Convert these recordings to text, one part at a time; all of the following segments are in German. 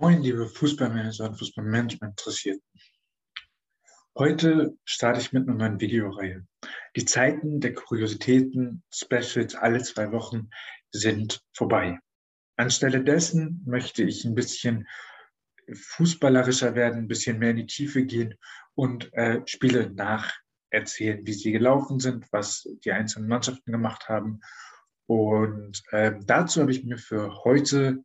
Moin, liebe Fußballmanager und Fußballmanagement Interessierten. Heute starte ich mit einer neuen Videoreihe. Die Zeiten der Kuriositäten, Specials alle zwei Wochen sind vorbei. Anstelle dessen möchte ich ein bisschen fußballerischer werden, ein bisschen mehr in die Tiefe gehen und äh, Spiele nacherzählen, wie sie gelaufen sind, was die einzelnen Mannschaften gemacht haben. Und äh, dazu habe ich mir für heute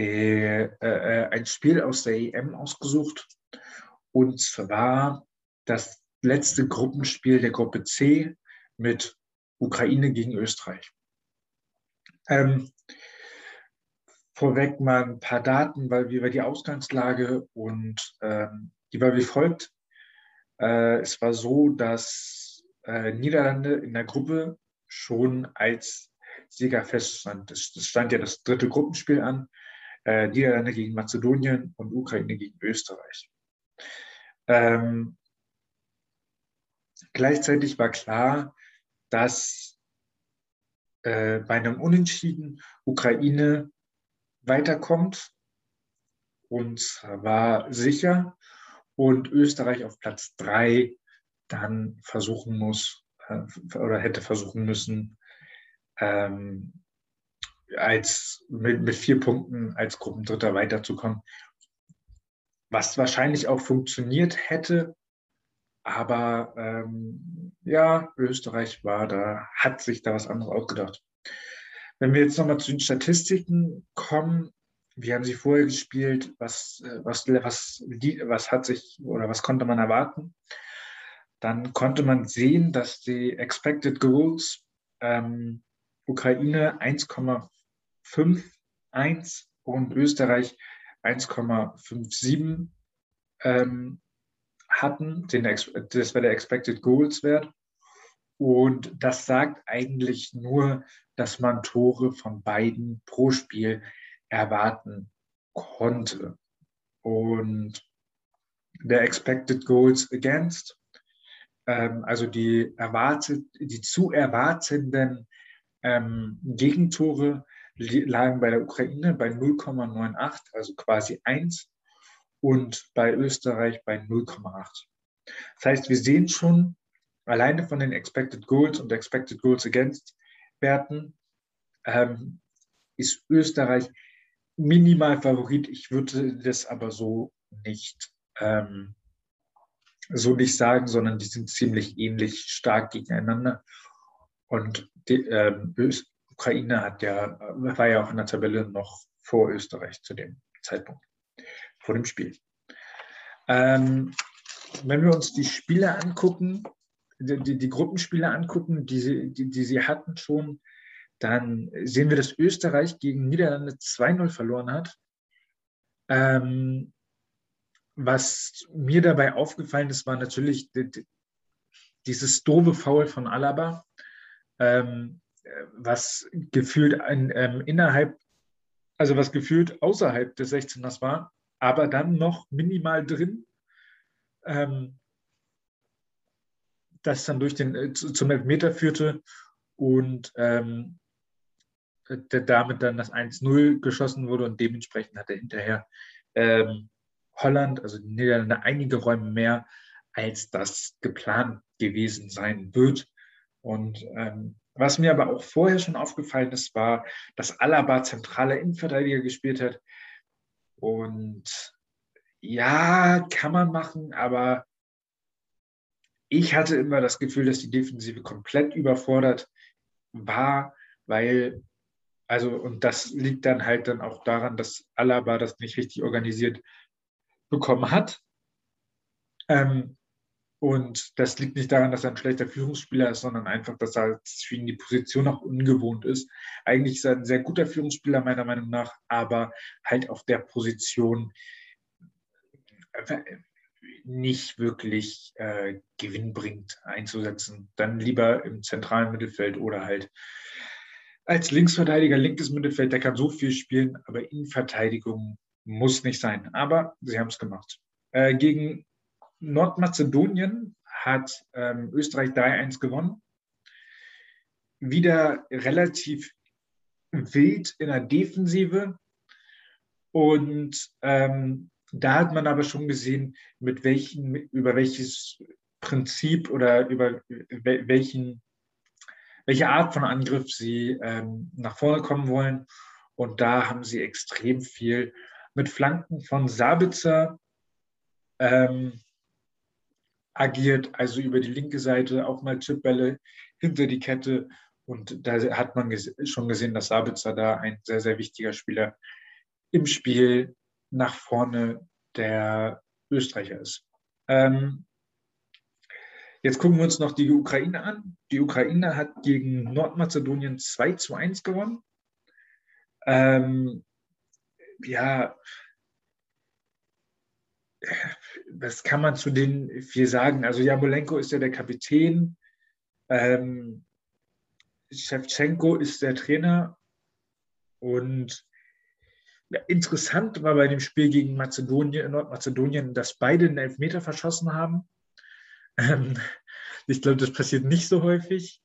der, äh, äh, ein Spiel aus der EM ausgesucht. Und zwar das letzte Gruppenspiel der Gruppe C mit Ukraine gegen Österreich. Ähm, vorweg mal ein paar Daten, weil wie war die Ausgangslage und ähm, die war wie folgt. Äh, es war so, dass äh, Niederlande in der Gruppe schon als Sieger feststand. Es stand ja das dritte Gruppenspiel an äh, Niederlande gegen Mazedonien und Ukraine gegen Österreich. Ähm, gleichzeitig war klar, dass äh, bei einem Unentschieden Ukraine weiterkommt und war sicher und Österreich auf Platz drei dann versuchen muss äh, oder hätte versuchen müssen, ähm, als mit, mit vier Punkten als Gruppendritter weiterzukommen. Was wahrscheinlich auch funktioniert hätte, aber ähm, ja, Österreich war da, hat sich da was anderes ausgedacht. Wenn wir jetzt nochmal zu den Statistiken kommen, wie haben sie vorher gespielt, was, äh, was, was, was hat sich oder was konnte man erwarten, dann konnte man sehen, dass die Expected Goals ähm, Ukraine 1,5 5,1 und Österreich 1,57 ähm, hatten. Den, das war der Expected Goals Wert. Und das sagt eigentlich nur, dass man Tore von beiden pro Spiel erwarten konnte. Und der Expected Goals Against, ähm, also die, erwartet, die zu erwartenden ähm, Gegentore, lagen bei der Ukraine bei 0,98, also quasi 1, und bei Österreich bei 0,8. Das heißt, wir sehen schon alleine von den Expected Goals und Expected Goals Against Werten ähm, ist Österreich minimal Favorit. Ich würde das aber so nicht, ähm, so nicht sagen, sondern die sind ziemlich ähnlich stark gegeneinander. Und die, ähm, Ukraine hat ja, war ja auch in der Tabelle noch vor Österreich zu dem Zeitpunkt, vor dem Spiel. Ähm, wenn wir uns die Spiele angucken, die, die, die Gruppenspiele angucken, die sie, die, die sie hatten schon, dann sehen wir, dass Österreich gegen Niederlande 2-0 verloren hat. Ähm, was mir dabei aufgefallen ist, war natürlich dieses doofe Foul von Alaba. Ähm, was gefühlt ein, ähm, innerhalb, also was gefühlt außerhalb des 16ers war, aber dann noch minimal drin, ähm, das dann durch den äh, zum Elfmeter führte und ähm, damit dann das 1-0 geschossen wurde und dementsprechend hatte hinterher ähm, Holland, also die Niederlande, einige Räume mehr, als das geplant gewesen sein wird. Und ähm, was mir aber auch vorher schon aufgefallen ist, war, dass Alaba zentrale Innenverteidiger gespielt hat. Und ja, kann man machen, aber ich hatte immer das Gefühl, dass die Defensive komplett überfordert war, weil, also, und das liegt dann halt dann auch daran, dass Alaba das nicht richtig organisiert bekommen hat. Ähm, und das liegt nicht daran, dass er ein schlechter Führungsspieler ist, sondern einfach, dass er für ihn die Position auch ungewohnt ist. Eigentlich ist er ein sehr guter Führungsspieler, meiner Meinung nach, aber halt auf der Position nicht wirklich äh, gewinnbringend einzusetzen. Dann lieber im zentralen Mittelfeld oder halt als Linksverteidiger, linkes Mittelfeld, der kann so viel spielen, aber Innenverteidigung muss nicht sein. Aber sie haben es gemacht. Äh, gegen Nordmazedonien hat ähm, Österreich 3-1 gewonnen. Wieder relativ wild in der Defensive. Und ähm, da hat man aber schon gesehen, mit welchen, über welches Prinzip oder über welchen, welche Art von Angriff sie ähm, nach vorne kommen wollen. Und da haben sie extrem viel mit Flanken von Sabitzer ähm, agiert, also über die linke Seite auch mal Chipbälle hinter die Kette. Und da hat man ges schon gesehen, dass Sabitzer da ein sehr, sehr wichtiger Spieler im Spiel nach vorne der Österreicher ist. Ähm, jetzt gucken wir uns noch die Ukraine an. Die Ukraine hat gegen Nordmazedonien 2 zu 1 gewonnen. Ähm, ja, was kann man zu den vier sagen? Also Jamolenko ist ja der Kapitän, ähm, Shevchenko ist der Trainer und ja, interessant war bei dem Spiel gegen Mazedonien, Nordmazedonien, dass beide einen Elfmeter verschossen haben. Ähm, ich glaube, das passiert nicht so häufig.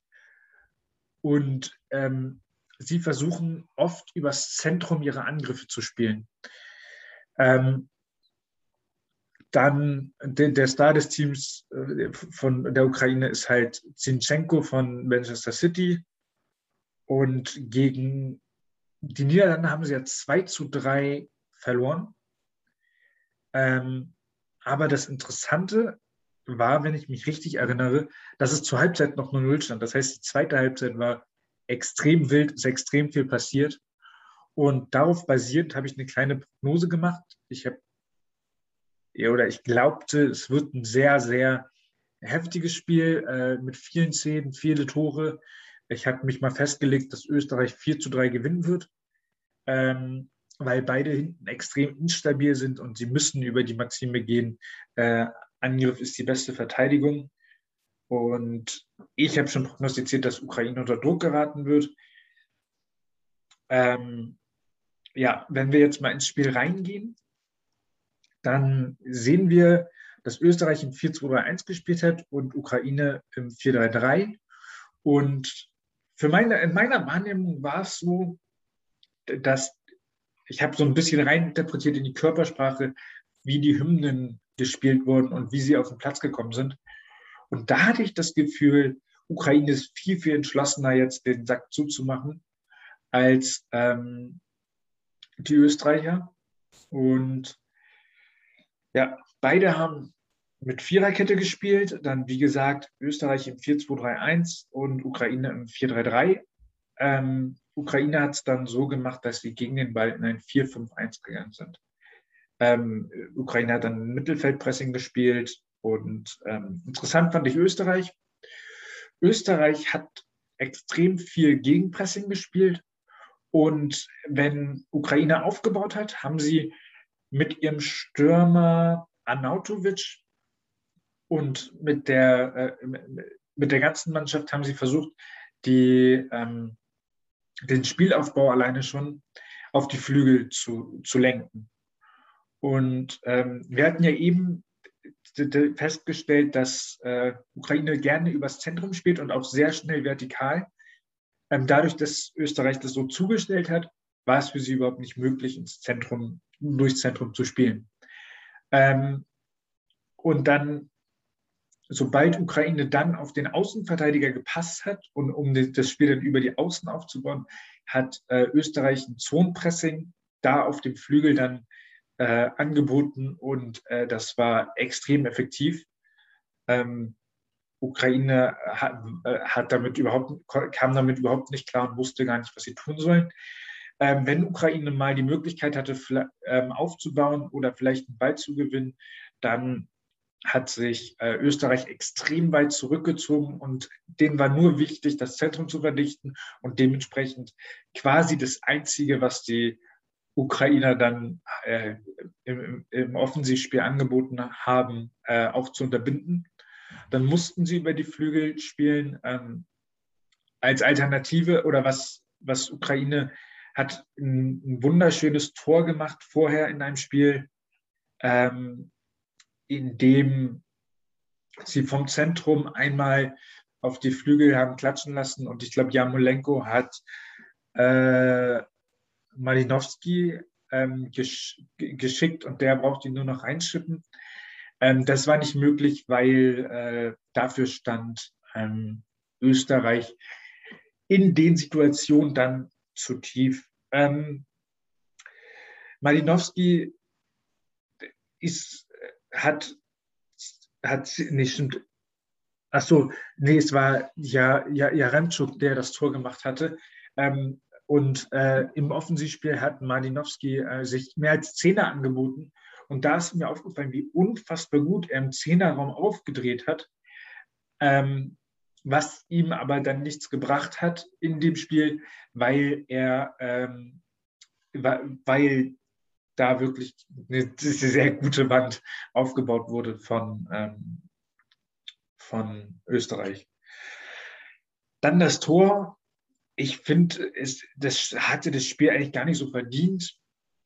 Und ähm, sie versuchen oft übers Zentrum ihre Angriffe zu spielen. Ähm, dann der, der, Star des Teams äh, von der Ukraine ist halt Zinchenko von Manchester City. Und gegen die Niederlande haben sie ja 2 zu 3 verloren. Ähm, aber das Interessante war, wenn ich mich richtig erinnere, dass es zur Halbzeit noch 0-0 stand. Das heißt, die zweite Halbzeit war extrem wild, ist extrem viel passiert. Und darauf basierend habe ich eine kleine Prognose gemacht. Ich habe oder ich glaubte, es wird ein sehr, sehr heftiges Spiel äh, mit vielen Szenen, viele Tore. Ich habe mich mal festgelegt, dass Österreich 4 zu 3 gewinnen wird, ähm, weil beide hinten extrem instabil sind und sie müssen über die Maxime gehen. Äh, Angriff ist die beste Verteidigung. Und ich habe schon prognostiziert, dass Ukraine unter Druck geraten wird. Ähm, ja, wenn wir jetzt mal ins Spiel reingehen, dann sehen wir, dass Österreich im 4-2-3-1 gespielt hat und Ukraine im 4-3-3. Und für meine, in meiner Wahrnehmung war es so, dass ich habe so ein bisschen reininterpretiert in die Körpersprache, wie die Hymnen gespielt wurden und wie sie auf den Platz gekommen sind. Und da hatte ich das Gefühl, Ukraine ist viel, viel entschlossener, jetzt den Sack zuzumachen, als ähm, die Österreicher. Und ja, beide haben mit Viererkette gespielt. Dann, wie gesagt, Österreich im 4-2-3-1 und Ukraine im 4-3-3. Ähm, Ukraine hat es dann so gemacht, dass sie gegen den Ball in ein 4-5-1 gegangen sind. Ähm, Ukraine hat dann Mittelfeldpressing gespielt und ähm, interessant fand ich Österreich. Österreich hat extrem viel Gegenpressing gespielt und wenn Ukraine aufgebaut hat, haben sie mit ihrem Stürmer Anautovic und mit der, äh, mit der ganzen Mannschaft haben sie versucht, die, ähm, den Spielaufbau alleine schon auf die Flügel zu, zu lenken. Und ähm, wir hatten ja eben festgestellt, dass äh, Ukraine gerne übers Zentrum spielt und auch sehr schnell vertikal. Ähm, dadurch, dass Österreich das so zugestellt hat, war es für sie überhaupt nicht möglich, ins Zentrum, durchs Zentrum zu spielen. Ähm, und dann, sobald Ukraine dann auf den Außenverteidiger gepasst hat und um das Spiel dann über die Außen aufzubauen, hat äh, Österreich ein Zonenpressing da auf dem Flügel dann äh, angeboten und äh, das war extrem effektiv. Ähm, Ukraine hat, äh, hat, damit überhaupt, kam damit überhaupt nicht klar und wusste gar nicht, was sie tun sollen. Ähm, wenn Ukraine mal die Möglichkeit hatte, ähm, aufzubauen oder vielleicht einen Ball zu gewinnen, dann hat sich äh, Österreich extrem weit zurückgezogen und denen war nur wichtig, das Zentrum zu verdichten und dementsprechend quasi das Einzige, was die Ukrainer dann äh, im, im, Offensivspiel angeboten haben, äh, auch zu unterbinden. Dann mussten sie über die Flügel spielen ähm, als Alternative oder was, was Ukraine hat ein, ein wunderschönes Tor gemacht vorher in einem Spiel, ähm, in dem sie vom Zentrum einmal auf die Flügel haben klatschen lassen und ich glaube, Jamolenko hat äh, Malinowski ähm, gesch geschickt und der braucht ihn nur noch reinschippen. Ähm, das war nicht möglich, weil äh, dafür stand ähm, Österreich in den Situationen dann zu tief. Ähm, Malinowski ist, hat, hat, nee, stimmt. Ach so, nee, es war ja, ja, Jaremczuk, der das Tor gemacht hatte. Ähm, und äh, im Offensivspiel hat Malinowski äh, sich mehr als Zehner angeboten. Und da ist mir aufgefallen, wie unfassbar gut er im Zehnerraum aufgedreht hat. Ähm, was ihm aber dann nichts gebracht hat in dem Spiel, weil er, ähm, weil da wirklich eine sehr gute Wand aufgebaut wurde von, ähm, von Österreich. Dann das Tor. Ich finde, das hatte das Spiel eigentlich gar nicht so verdient.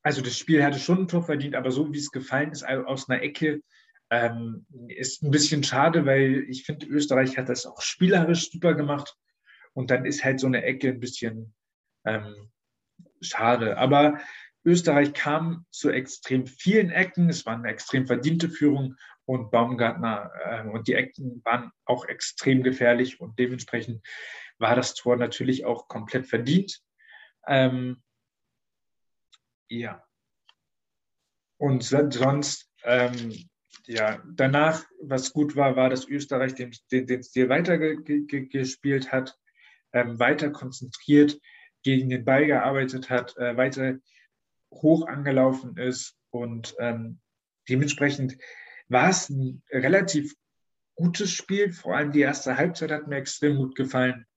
Also das Spiel hatte schon ein Tor verdient, aber so wie es gefallen ist, aus einer Ecke, ähm, ist ein bisschen schade, weil ich finde, Österreich hat das auch spielerisch super gemacht. Und dann ist halt so eine Ecke ein bisschen ähm, schade. Aber Österreich kam zu extrem vielen Ecken. Es war eine extrem verdiente Führung und Baumgartner äh, und die Ecken waren auch extrem gefährlich und dementsprechend war das Tor natürlich auch komplett verdient. Ähm, ja. Und sonst ähm, ja, danach, was gut war, war, dass Österreich den, den, den Stil weitergespielt ge, hat, ähm, weiter konzentriert gegen den Ball gearbeitet hat, äh, weiter hoch angelaufen ist und ähm, dementsprechend war es ein relativ gutes Spiel. Vor allem die erste Halbzeit hat mir extrem gut gefallen.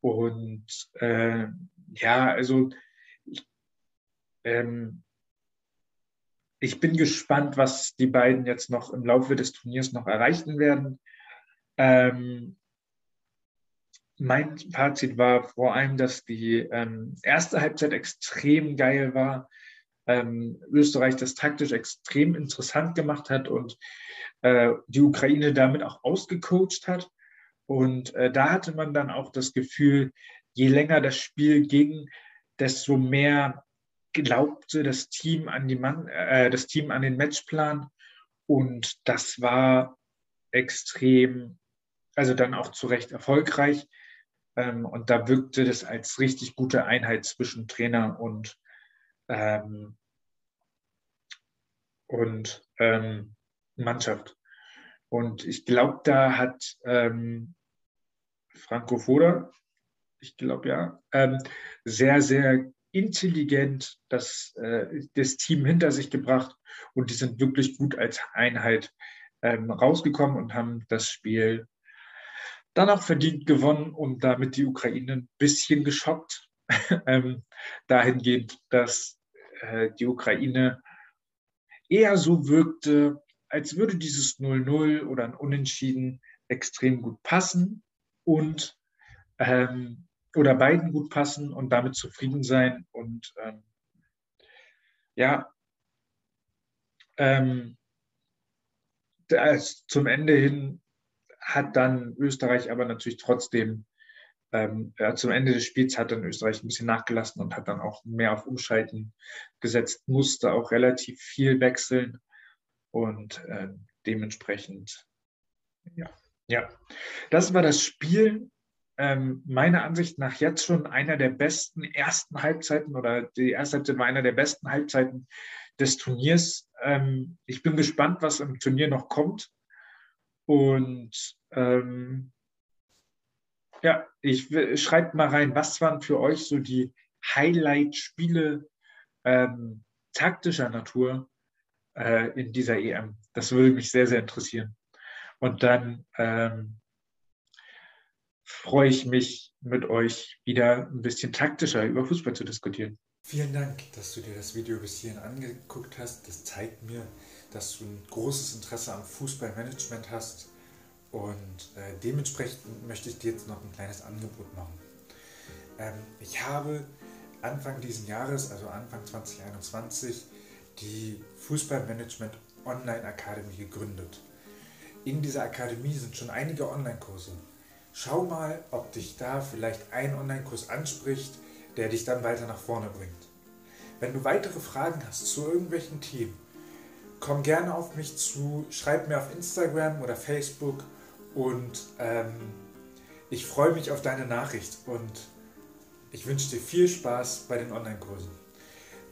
Und äh, ja, also ich, ähm, ich bin gespannt, was die beiden jetzt noch im Laufe des Turniers noch erreichen werden. Ähm, mein Fazit war vor allem, dass die ähm, erste Halbzeit extrem geil war. Ähm, Österreich das taktisch extrem interessant gemacht hat und äh, die Ukraine damit auch ausgecoacht hat. Und äh, da hatte man dann auch das Gefühl, je länger das Spiel ging, desto mehr glaubte das Team an die Mann, äh, das Team an den Matchplan und das war extrem, also dann auch zu Recht erfolgreich. Ähm, und da wirkte das als richtig gute Einheit zwischen Trainer und, ähm, und ähm, Mannschaft. Und ich glaube, da hat ähm, Franco Foda, ich glaube ja, ähm, sehr, sehr intelligent das, äh, das Team hinter sich gebracht und die sind wirklich gut als Einheit ähm, rausgekommen und haben das Spiel dann auch verdient gewonnen und damit die Ukraine ein bisschen geschockt. ähm, dahingehend, dass äh, die Ukraine eher so wirkte, als würde dieses 0-0 oder ein Unentschieden extrem gut passen und ähm, oder beiden gut passen und damit zufrieden sein. Und ähm, ja, ähm, zum Ende hin hat dann Österreich aber natürlich trotzdem, ähm, ja, zum Ende des Spiels hat dann Österreich ein bisschen nachgelassen und hat dann auch mehr auf Umschalten gesetzt, musste auch relativ viel wechseln und äh, dementsprechend, ja, ja, das war das Spiel ähm, meiner Ansicht nach jetzt schon einer der besten ersten Halbzeiten oder die erste Halbzeit war einer der besten Halbzeiten des Turniers. Ähm, ich bin gespannt, was im Turnier noch kommt. Und ähm, ja, ich schreibt mal rein, was waren für euch so die Highlight-Spiele ähm, taktischer Natur äh, in dieser EM? Das würde mich sehr, sehr interessieren. Und dann ähm, freue ich mich, mit euch wieder ein bisschen taktischer über Fußball zu diskutieren. Vielen Dank, dass du dir das Video bis hierhin angeguckt hast. Das zeigt mir, dass du ein großes Interesse am Fußballmanagement hast. Und äh, dementsprechend möchte ich dir jetzt noch ein kleines Angebot machen. Ähm, ich habe Anfang dieses Jahres, also Anfang 2021, die Fußballmanagement Online Akademie gegründet. In dieser Akademie sind schon einige Online-Kurse Schau mal, ob dich da vielleicht ein Online-Kurs anspricht, der dich dann weiter nach vorne bringt. Wenn du weitere Fragen hast zu irgendwelchen Themen, komm gerne auf mich zu, schreib mir auf Instagram oder Facebook und ähm, ich freue mich auf deine Nachricht und ich wünsche dir viel Spaß bei den Online-Kursen.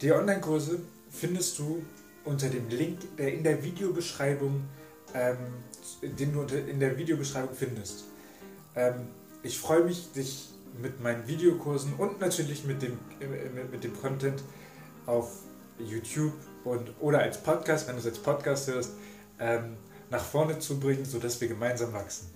Die Online-Kurse findest du unter dem Link, der in der Videobeschreibung, ähm, den du in der Videobeschreibung findest. Ähm, ich freue mich, dich mit meinen Videokursen und natürlich mit dem, äh, mit dem Content auf YouTube und, oder als Podcast, wenn du es als Podcast hörst, ähm, nach vorne zu bringen, sodass wir gemeinsam wachsen.